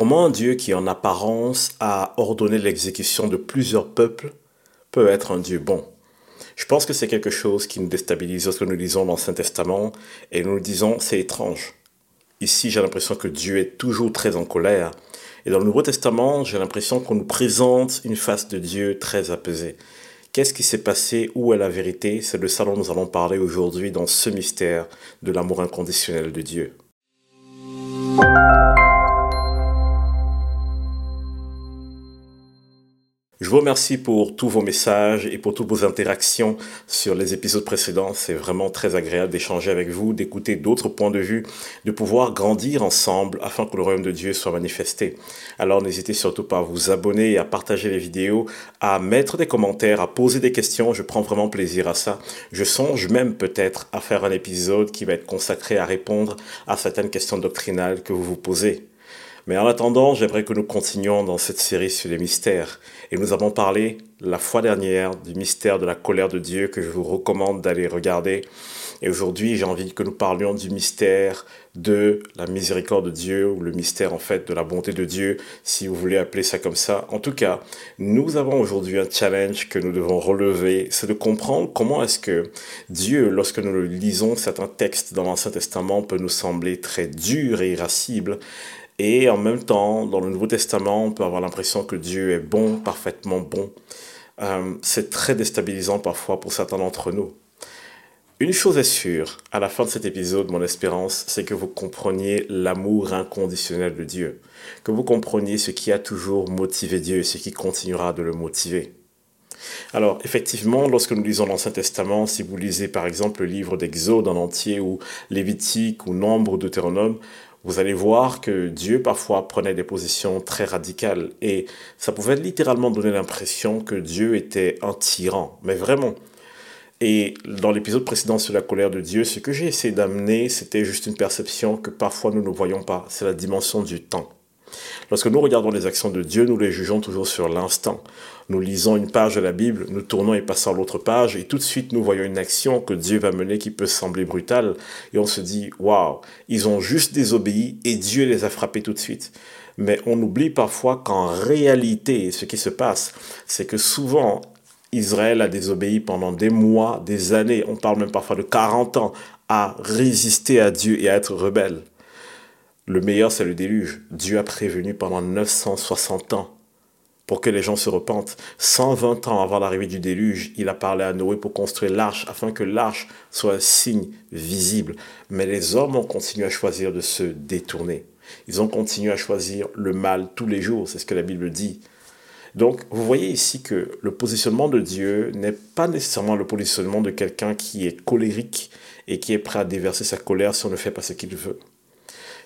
Comment un Dieu qui en apparence a ordonné l'exécution de plusieurs peuples peut être un Dieu bon? Je pense que c'est quelque chose qui nous déstabilise lorsque nous lisons l'Ancien Testament et nous disons c'est étrange. Ici j'ai l'impression que Dieu est toujours très en colère et dans le Nouveau Testament j'ai l'impression qu'on nous présente une face de Dieu très apaisée. Qu'est-ce qui s'est passé? Où est la vérité? C'est de ça dont nous allons parler aujourd'hui dans ce mystère de l'amour inconditionnel de Dieu. Je vous remercie pour tous vos messages et pour toutes vos interactions sur les épisodes précédents. C'est vraiment très agréable d'échanger avec vous, d'écouter d'autres points de vue, de pouvoir grandir ensemble afin que le royaume de Dieu soit manifesté. Alors n'hésitez surtout pas à vous abonner et à partager les vidéos, à mettre des commentaires, à poser des questions. Je prends vraiment plaisir à ça. Je songe même peut-être à faire un épisode qui va être consacré à répondre à certaines questions doctrinales que vous vous posez. Mais en attendant, j'aimerais que nous continuions dans cette série sur les mystères. Et nous avons parlé la fois dernière du mystère de la colère de Dieu que je vous recommande d'aller regarder. Et aujourd'hui, j'ai envie que nous parlions du mystère de la miséricorde de Dieu ou le mystère en fait de la bonté de Dieu, si vous voulez appeler ça comme ça. En tout cas, nous avons aujourd'hui un challenge que nous devons relever, c'est de comprendre comment est-ce que Dieu, lorsque nous lisons certains textes dans l'Ancien Testament, peut nous sembler très dur et irascible, et en même temps, dans le Nouveau Testament, on peut avoir l'impression que Dieu est bon, parfaitement bon. Euh, c'est très déstabilisant parfois pour certains d'entre nous. Une chose est sûre, à la fin de cet épisode, mon espérance, c'est que vous compreniez l'amour inconditionnel de Dieu, que vous compreniez ce qui a toujours motivé Dieu et ce qui continuera de le motiver. Alors, effectivement, lorsque nous lisons l'Ancien Testament, si vous lisez par exemple le livre d'Exode en entier, ou Lévitique, ou Nombre, ou Deutéronome, vous allez voir que Dieu parfois prenait des positions très radicales et ça pouvait littéralement donner l'impression que Dieu était un tyran, mais vraiment. Et dans l'épisode précédent sur la colère de Dieu, ce que j'ai essayé d'amener, c'était juste une perception que parfois nous ne voyons pas, c'est la dimension du temps. Lorsque nous regardons les actions de Dieu, nous les jugeons toujours sur l'instant. Nous lisons une page de la Bible, nous tournons et passons à l'autre page, et tout de suite nous voyons une action que Dieu va mener qui peut sembler brutale, et on se dit, waouh, ils ont juste désobéi et Dieu les a frappés tout de suite. Mais on oublie parfois qu'en réalité, ce qui se passe, c'est que souvent, Israël a désobéi pendant des mois, des années, on parle même parfois de 40 ans, à résister à Dieu et à être rebelle. Le meilleur, c'est le déluge. Dieu a prévenu pendant 960 ans pour que les gens se repentent. 120 ans avant l'arrivée du déluge, il a parlé à Noé pour construire l'arche afin que l'arche soit un signe visible. Mais les hommes ont continué à choisir de se détourner. Ils ont continué à choisir le mal tous les jours, c'est ce que la Bible dit. Donc, vous voyez ici que le positionnement de Dieu n'est pas nécessairement le positionnement de quelqu'un qui est colérique et qui est prêt à déverser sa colère si on ne fait pas ce qu'il veut.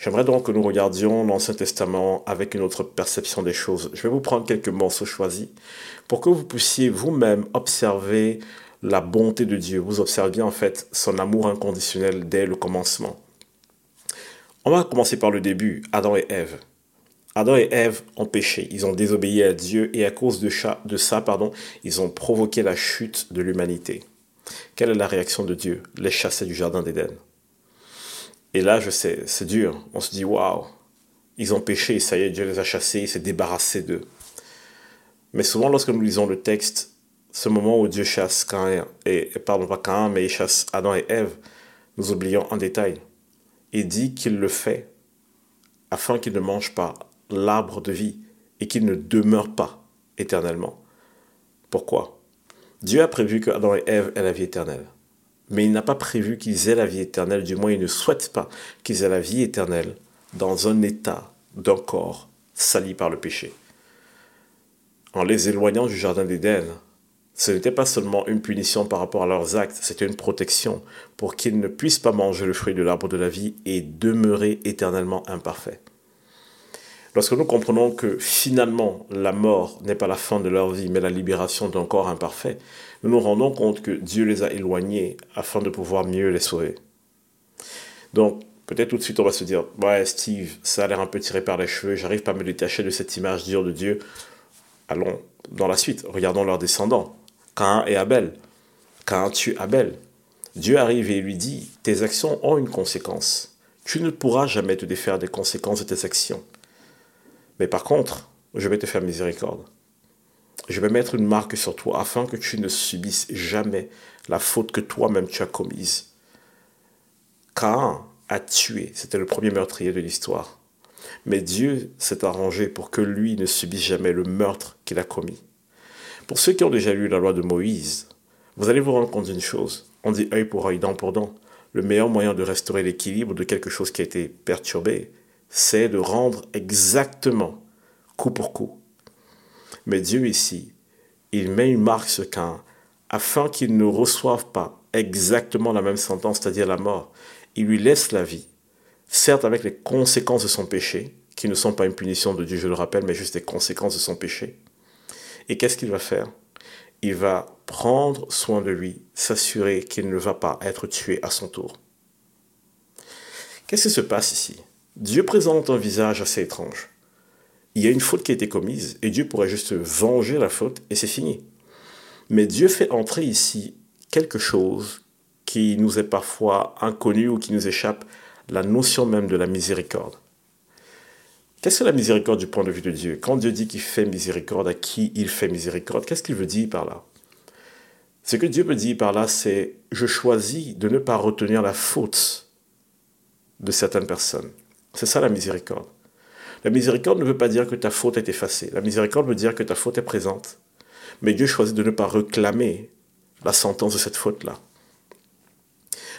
J'aimerais donc que nous regardions l'Ancien Testament avec une autre perception des choses. Je vais vous prendre quelques morceaux choisis pour que vous puissiez vous-même observer la bonté de Dieu. Vous observiez en fait son amour inconditionnel dès le commencement. On va commencer par le début, Adam et Ève. Adam et Ève ont péché, ils ont désobéi à Dieu et à cause de, ça, pardon, ils ont provoqué la chute de l'humanité. Quelle est la réaction de Dieu? Les chasser du Jardin d'Éden. Et là, je sais, c'est dur. On se dit, waouh, ils ont péché, ça y est, Dieu les a chassés, il s'est débarrassé d'eux. Mais souvent, lorsque nous lisons le texte, ce moment où Dieu chasse Cain, et, pardon, pas Cain, mais il chasse Adam et Ève, nous oublions un détail. Il dit qu'il le fait afin qu'ils ne mangent pas l'arbre de vie et qu'ils ne demeurent pas éternellement. Pourquoi? Dieu a prévu que Adam et Ève aient la vie éternelle mais il n'a pas prévu qu'ils aient la vie éternelle, du moins il ne souhaite pas qu'ils aient la vie éternelle dans un état d'un corps sali par le péché. En les éloignant du Jardin d'Éden, ce n'était pas seulement une punition par rapport à leurs actes, c'était une protection pour qu'ils ne puissent pas manger le fruit de l'arbre de la vie et demeurer éternellement imparfaits. Lorsque nous comprenons que finalement la mort n'est pas la fin de leur vie, mais la libération d'un corps imparfait, nous nous rendons compte que Dieu les a éloignés afin de pouvoir mieux les sauver. Donc, peut-être tout de suite on va se dire, ouais Steve, ça a l'air un peu tiré par les cheveux, j'arrive pas à me détacher de cette image dure de Dieu. Allons dans la suite, regardons leurs descendants, Cain et Abel. Cain tue Abel. Dieu arrive et lui dit, tes actions ont une conséquence. Tu ne pourras jamais te défaire des conséquences de tes actions. Mais par contre, je vais te faire miséricorde. Je vais mettre une marque sur toi afin que tu ne subisses jamais la faute que toi-même tu as commise. Cain a tué, c'était le premier meurtrier de l'histoire. Mais Dieu s'est arrangé pour que lui ne subisse jamais le meurtre qu'il a commis. Pour ceux qui ont déjà lu la loi de Moïse, vous allez vous rendre compte d'une chose. On dit œil pour œil, dent pour dent. Le meilleur moyen de restaurer l'équilibre de quelque chose qui a été perturbé, c'est de rendre exactement coup pour coup. Mais Dieu ici, il met une marque sur Cain afin qu'il ne reçoive pas exactement la même sentence, c'est-à-dire la mort. Il lui laisse la vie, certes avec les conséquences de son péché, qui ne sont pas une punition de Dieu, je le rappelle, mais juste les conséquences de son péché. Et qu'est-ce qu'il va faire? Il va prendre soin de lui, s'assurer qu'il ne va pas être tué à son tour. Qu'est-ce qui se passe ici? Dieu présente un visage assez étrange. Il y a une faute qui a été commise et Dieu pourrait juste venger la faute et c'est fini. Mais Dieu fait entrer ici quelque chose qui nous est parfois inconnu ou qui nous échappe, la notion même de la miséricorde. Qu'est-ce que la miséricorde du point de vue de Dieu? Quand Dieu dit qu'il fait miséricorde, à qui il fait miséricorde Qu'est-ce qu'il veut dire par là? Ce que Dieu veut dire par là, c'est je choisis de ne pas retenir la faute de certaines personnes. C'est ça la miséricorde. La miséricorde ne veut pas dire que ta faute est effacée. La miséricorde veut dire que ta faute est présente. Mais Dieu choisit de ne pas réclamer la sentence de cette faute-là.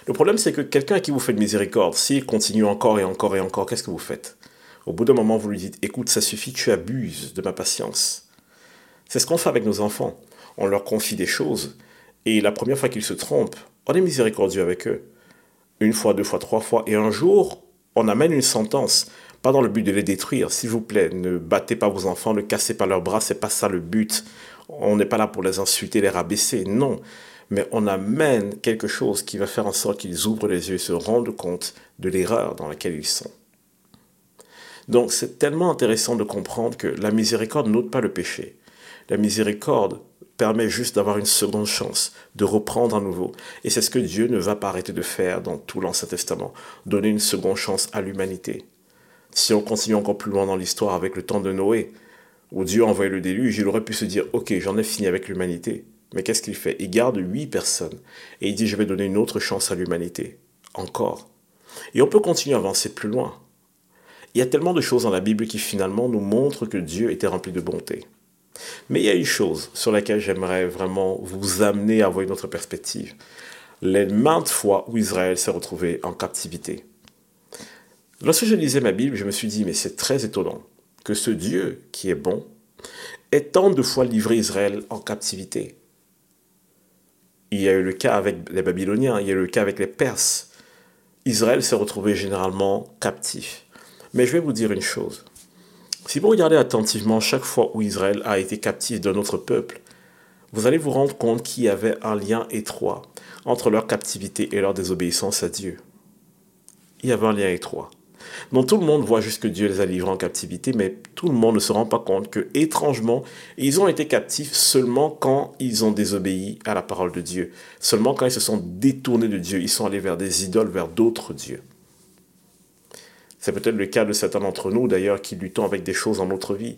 Le problème, c'est que quelqu'un à qui vous faites miséricorde, s'il continue encore et encore et encore, qu'est-ce que vous faites? Au bout d'un moment, vous lui dites, écoute, ça suffit, tu abuses de ma patience. C'est ce qu'on fait avec nos enfants. On leur confie des choses, et la première fois qu'ils se trompent, on est miséricordieux avec eux. Une fois, deux fois, trois fois, et un jour, on amène une sentence, pas dans le but de les détruire. S'il vous plaît, ne battez pas vos enfants, ne cassez pas leurs bras, c'est pas ça le but. On n'est pas là pour les insulter, les rabaisser, non. Mais on amène quelque chose qui va faire en sorte qu'ils ouvrent les yeux et se rendent compte de l'erreur dans laquelle ils sont. Donc c'est tellement intéressant de comprendre que la miséricorde n'ôte pas le péché. La miséricorde permet juste d'avoir une seconde chance, de reprendre à nouveau. Et c'est ce que Dieu ne va pas arrêter de faire dans tout l'Ancien Testament, donner une seconde chance à l'humanité. Si on continue encore plus loin dans l'histoire avec le temps de Noé, où Dieu a envoyé le déluge, il aurait pu se dire, ok, j'en ai fini avec l'humanité. Mais qu'est-ce qu'il fait? Il garde huit personnes et il dit, je vais donner une autre chance à l'humanité. Encore. Et on peut continuer à avancer plus loin. Il y a tellement de choses dans la Bible qui finalement nous montrent que Dieu était rempli de bonté. Mais il y a une chose sur laquelle j'aimerais vraiment vous amener à avoir une autre perspective. Les maintes fois où Israël s'est retrouvé en captivité. Lorsque je lisais ma Bible, je me suis dit, mais c'est très étonnant que ce Dieu qui est bon ait tant de fois livré Israël en captivité. Il y a eu le cas avec les Babyloniens, il y a eu le cas avec les Perses. Israël s'est retrouvé généralement captif. Mais je vais vous dire une chose. Si vous regardez attentivement chaque fois où Israël a été captif d'un autre peuple, vous allez vous rendre compte qu'il y avait un lien étroit entre leur captivité et leur désobéissance à Dieu. Il y avait un lien étroit. Donc tout le monde voit juste que Dieu les a livrés en captivité, mais tout le monde ne se rend pas compte que, étrangement, ils ont été captifs seulement quand ils ont désobéi à la parole de Dieu, seulement quand ils se sont détournés de Dieu, ils sont allés vers des idoles, vers d'autres dieux. C'est peut-être le cas de certains d'entre nous, d'ailleurs, qui luttons avec des choses dans notre vie.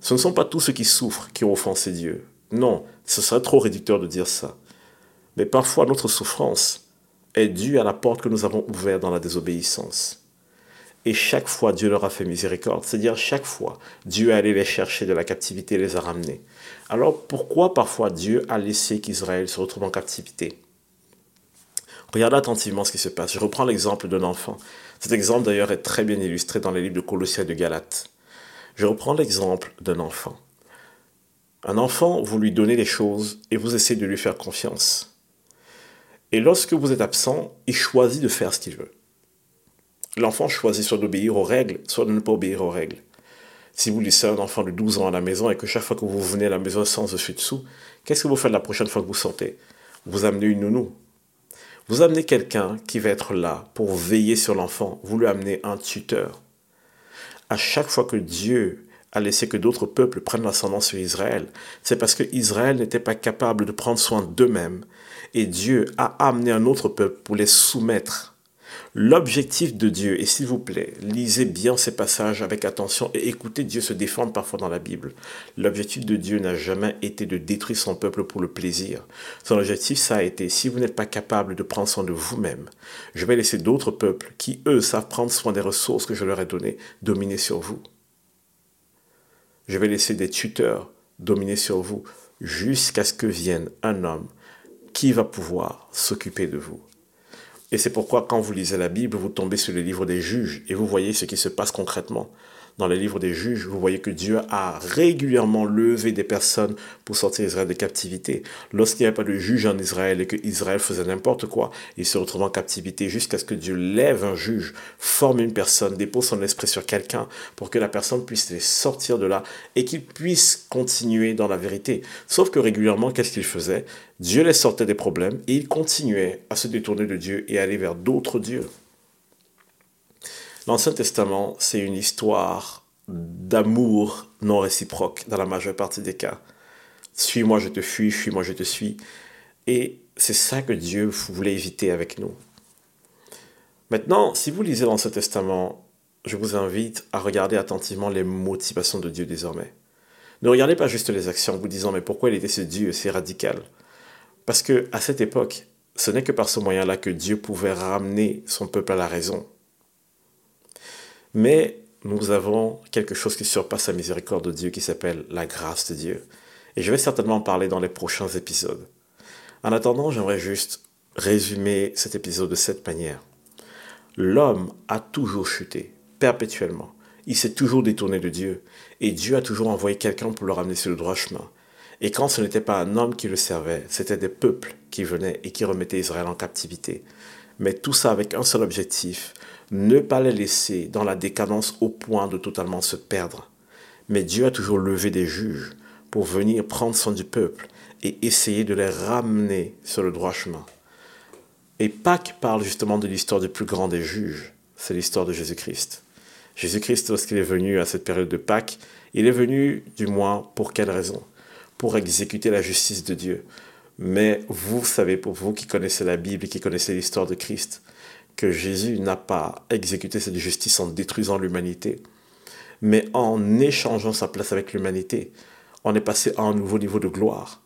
Ce ne sont pas tous ceux qui souffrent qui ont offensé Dieu. Non, ce serait trop réducteur de dire ça. Mais parfois, notre souffrance est due à la porte que nous avons ouverte dans la désobéissance. Et chaque fois, Dieu leur a fait miséricorde. C'est-à-dire, chaque fois, Dieu est allé les chercher de la captivité et les a ramenés. Alors, pourquoi parfois Dieu a laissé qu'Israël se retrouve en captivité? Regardez attentivement ce qui se passe. Je reprends l'exemple d'un enfant. Cet exemple, d'ailleurs, est très bien illustré dans les livres de Colossiens et de Galates. Je reprends l'exemple d'un enfant. Un enfant, vous lui donnez des choses et vous essayez de lui faire confiance. Et lorsque vous êtes absent, il choisit de faire ce qu'il veut l'enfant choisit soit d'obéir aux règles, soit de ne pas obéir aux règles. Si vous laissez un enfant de 12 ans à la maison et que chaque fois que vous venez à la maison sans dessus-dessous, qu'est-ce que vous faites la prochaine fois que vous sortez? Vous amenez une nounou. Vous amenez quelqu'un qui va être là pour veiller sur l'enfant. Vous lui amenez un tuteur. À chaque fois que Dieu a laissé que d'autres peuples prennent l'ascendant sur Israël, c'est parce que Israël n'était pas capable de prendre soin d'eux-mêmes. Et Dieu a amené un autre peuple pour les soumettre L'objectif de Dieu, et s'il vous plaît, lisez bien ces passages avec attention et écoutez Dieu se défendre parfois dans la Bible. L'objectif de Dieu n'a jamais été de détruire son peuple pour le plaisir. Son objectif, ça a été, si vous n'êtes pas capable de prendre soin de vous-même, je vais laisser d'autres peuples qui, eux, savent prendre soin des ressources que je leur ai données, dominer sur vous. Je vais laisser des tuteurs dominer sur vous jusqu'à ce que vienne un homme qui va pouvoir s'occuper de vous. Et c'est pourquoi quand vous lisez la Bible, vous tombez sur le livre des juges et vous voyez ce qui se passe concrètement dans les livres des juges, vous voyez que Dieu a régulièrement levé des personnes pour sortir Israël de captivité. Lorsqu'il n'y avait pas de juge en Israël et que Israël faisait n'importe quoi, il se retrouvait en captivité jusqu'à ce que Dieu lève un juge, forme une personne, dépose son esprit sur quelqu'un pour que la personne puisse les sortir de là et qu'il puisse continuer dans la vérité. Sauf que régulièrement, qu'est-ce qu'il faisait? Dieu les sortait des problèmes et il continuait à se détourner de Dieu et aller vers d'autres dieux. L'Ancien Testament, c'est une histoire d'amour non réciproque dans la majeure partie des cas. Suis-moi, je te fuis, fuis-moi, je te suis. Et c'est ça que Dieu voulait éviter avec nous. Maintenant, si vous lisez l'Ancien Testament, je vous invite à regarder attentivement les motivations de Dieu désormais. Ne regardez pas juste les actions en vous disant mais pourquoi il était ce Dieu c'est radical? Parce que à cette époque, ce n'est que par ce moyen-là que Dieu pouvait ramener son peuple à la raison. Mais nous avons quelque chose qui surpasse la miséricorde de Dieu qui s'appelle la grâce de Dieu. Et je vais certainement en parler dans les prochains épisodes. En attendant, j'aimerais juste résumer cet épisode de cette manière. L'homme a toujours chuté, perpétuellement. Il s'est toujours détourné de Dieu. Et Dieu a toujours envoyé quelqu'un pour le ramener sur le droit chemin. Et quand ce n'était pas un homme qui le servait, c'était des peuples qui venaient et qui remettaient Israël en captivité. Mais tout ça avec un seul objectif, ne pas les laisser dans la décadence au point de totalement se perdre. Mais Dieu a toujours levé des juges pour venir prendre soin du peuple et essayer de les ramener sur le droit chemin. Et Pâques parle justement de l'histoire du plus grand des juges, c'est l'histoire de Jésus-Christ. Jésus-Christ, lorsqu'il est venu à cette période de Pâques, il est venu, du moins, pour quelle raison? Pour exécuter la justice de Dieu. Mais vous savez, pour vous qui connaissez la Bible et qui connaissez l'histoire de Christ, que Jésus n'a pas exécuté cette justice en détruisant l'humanité, mais en échangeant sa place avec l'humanité. On est passé à un nouveau niveau de gloire.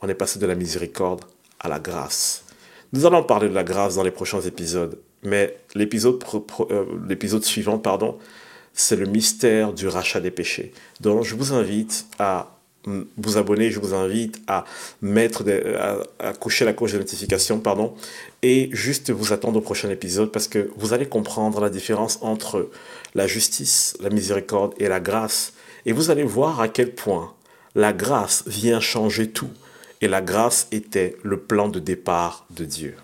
On est passé de la miséricorde à la grâce. Nous allons parler de la grâce dans les prochains épisodes, mais l'épisode, euh, suivant, pardon, c'est le mystère du rachat des péchés. Donc je vous invite à vous abonner, je vous invite à mettre, à, coucher la cloche de notification, pardon, et juste vous attendre au prochain épisode parce que vous allez comprendre la différence entre la justice, la miséricorde et la grâce. Et vous allez voir à quel point la grâce vient changer tout. Et la grâce était le plan de départ de Dieu.